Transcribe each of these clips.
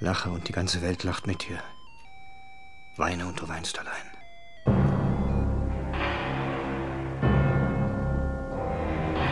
Lache und die ganze Welt lacht mit dir. Weine und du weinst allein.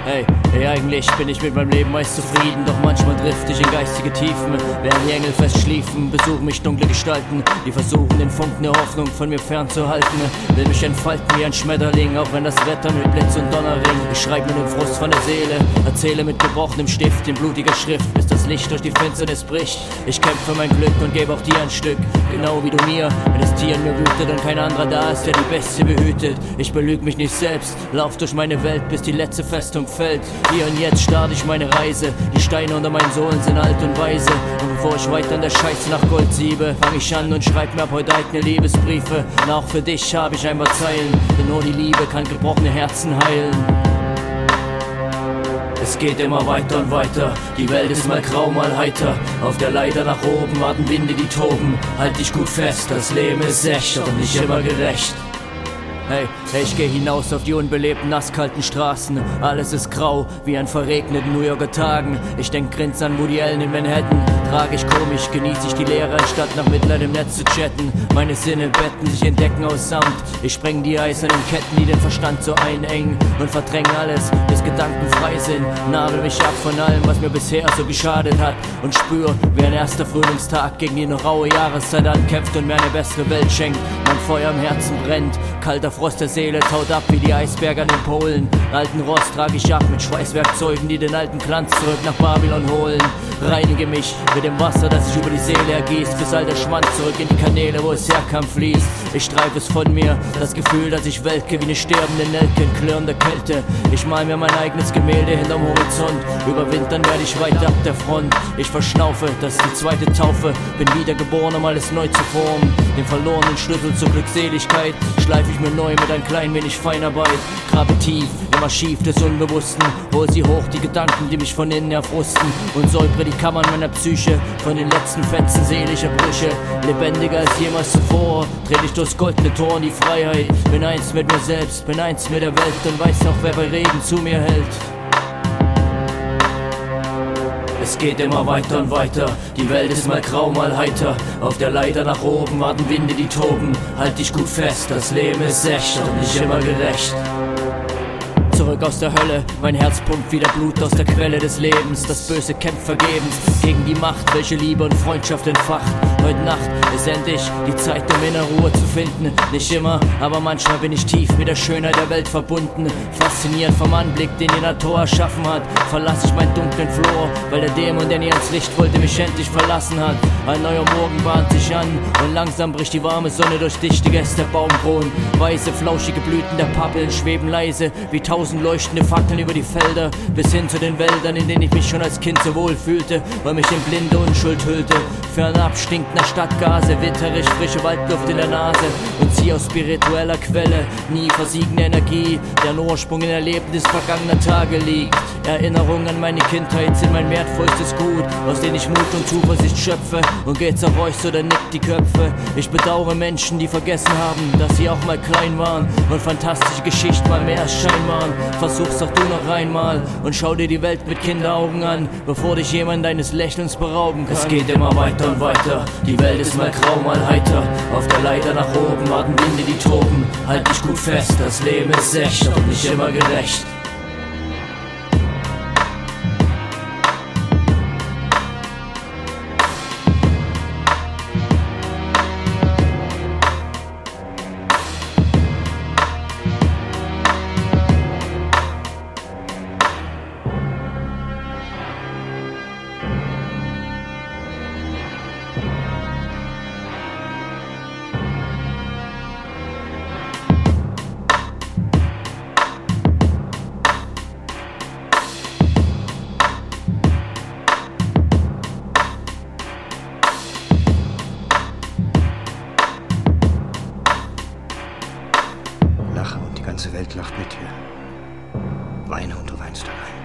Hey, hey, eigentlich bin ich mit meinem Leben meist zufrieden, doch manchmal drift ich in geistige Tiefen. Während die Engel fest schliefen, besuchen mich dunkle Gestalten, die versuchen, den Funken der Hoffnung von mir fernzuhalten. Will mich entfalten wie ein Schmetterling, auch wenn das Wetter mit Blitz und Donner ringt. Ich schreib mir den Frust von der Seele, erzähle mit gebrochenem Stift in blutiger Schrift, Licht durch die Finsternis bricht. Ich kämpfe mein Glück und gebe auch dir ein Stück, genau wie du mir. Wenn das Tier in mir wütet und kein anderer da ist, der die Bestie behütet. Ich belüg mich nicht selbst, lauf durch meine Welt, bis die letzte Festung Feld. Hier und jetzt starte ich meine Reise. Die Steine unter meinen Sohlen sind alt und weise. Und bevor ich weiter an der Scheiße nach Gold siebe, fang ich an und schreib mir ab heute eigene Liebesbriefe. Und auch für dich habe ich ein paar Zeilen, denn nur die Liebe kann gebrochene Herzen heilen. Es geht immer weiter und weiter, die Welt ist mal grau, mal heiter. Auf der Leiter nach oben warten Winde, die toben. Halt dich gut fest, das Leben ist echt, doch nicht immer gerecht. Hey, ich geh hinaus auf die unbelebten, nasskalten Straßen. Alles ist grau, wie an verregneten New Yorker Tagen. Ich denk grins an Woody Allen in Manhattan. Tragisch komisch genieße ich die Leere, anstatt nach Mitleid im Netz zu chatten. Meine Sinne betten sich in Decken aus Samt. Ich spreng die eisernen Ketten, die den Verstand so einengen. Und verdräng alles, bis Gedanken frei sind. Nabel mich ab von allem, was mir bisher so geschadet hat. Und spür, wie ein erster Frühlingstag gegen die noch raue Jahreszeit ankämpft und mir eine bessere Welt schenkt. Mein Feuer im Herzen brennt, kalter Frost der Seele taut ab wie die Eisberge an den Polen. Alten Rost trage ich ab mit Schweißwerkzeugen, die den alten Glanz zurück nach Babylon holen. Reinige mich mit dem Wasser, das sich über die Seele ergießt, bis all der Schmand zurück in die Kanäle, wo es herkam, fließt. Ich streife es von mir, das Gefühl, dass ich welke wie eine sterbende Nelke in klirrender Kälte. Ich mal mir mein eigenes Gemälde hinterm Horizont. Überwintern werde ich weiter ab der Front. Ich verschnaufe, das ist die zweite Taufe. Bin wiedergeboren, um alles neu zu formen. Den verlorenen Schlüssel zur Glückseligkeit schleife ich mir neu mit ein klein wenig Feinarbeit. Grabe tief im Archiv des Unbewussten. Hol sie hoch, die Gedanken, die mich von innen erfrusten. Und säubere die Kammern meiner Psyche von den letzten Fetzen seelischer Brüche. Lebendiger als jemals zuvor. Dreh ich durchs goldene Tor in die Freiheit. Bin eins mit mir selbst, bin eins mit der Welt und weiß auch, wer bei Regen zu mir hält. Es geht immer weiter und weiter, die Welt ist mal grau, mal heiter. Auf der Leiter nach oben warten Winde, die toben. Halt dich gut fest, das Leben ist echt und nicht immer gerecht. Zurück aus der Hölle, mein Herz pumpt wieder Blut aus der Quelle des Lebens. Das Böse kämpft vergebens gegen die Macht, welche Liebe und Freundschaft entfacht. Heute Nacht ist endlich die Zeit, um innere Ruhe zu finden. Nicht immer, aber manchmal bin ich tief mit der Schönheit der Welt verbunden. Fasziniert vom Anblick, den die Natur erschaffen hat. Verlasse ich meinen dunklen Flor, weil der Dämon, der nie ans Licht wollte, mich endlich verlassen hat. Ein neuer Morgen bahnt sich an und langsam bricht die warme Sonne durch dichte Äste der Baumkronen. Weiße, flauschige Blüten der Pappeln schweben leise wie tausend leuchtende Fackeln über die Felder bis hin zu den Wäldern, in denen ich mich schon als Kind so wohl fühlte, weil mich in blinde Unschuld hüllte. Fernab stinkt nach Stadtgase, witterisch frische Waldluft in der Nase und sie aus spiritueller Quelle, nie versiegende Energie, deren Ursprung in Erlebnis vergangener Tage liegt. Erinnerungen an meine Kindheit sind mein wertvollstes Gut, aus denen ich Mut und Zuversicht schöpfe und geht's auf euch so, dann nickt die Köpfe. Ich bedauere Menschen, die vergessen haben, dass sie auch mal klein waren und fantastische Geschichten mal mehr als Schein waren. Versuch's doch du noch einmal und schau dir die Welt mit Kinderaugen an, bevor dich jemand deines Lächelns berauben kann. Es geht immer weiter und weiter, die Welt ist mal grau, mal heiter. Auf der Leiter nach oben warten Winde, die toben. Halt dich gut fest, das Leben ist echt und nicht immer gerecht. Ganze Welt lacht mit dir. Weine und du weinst allein.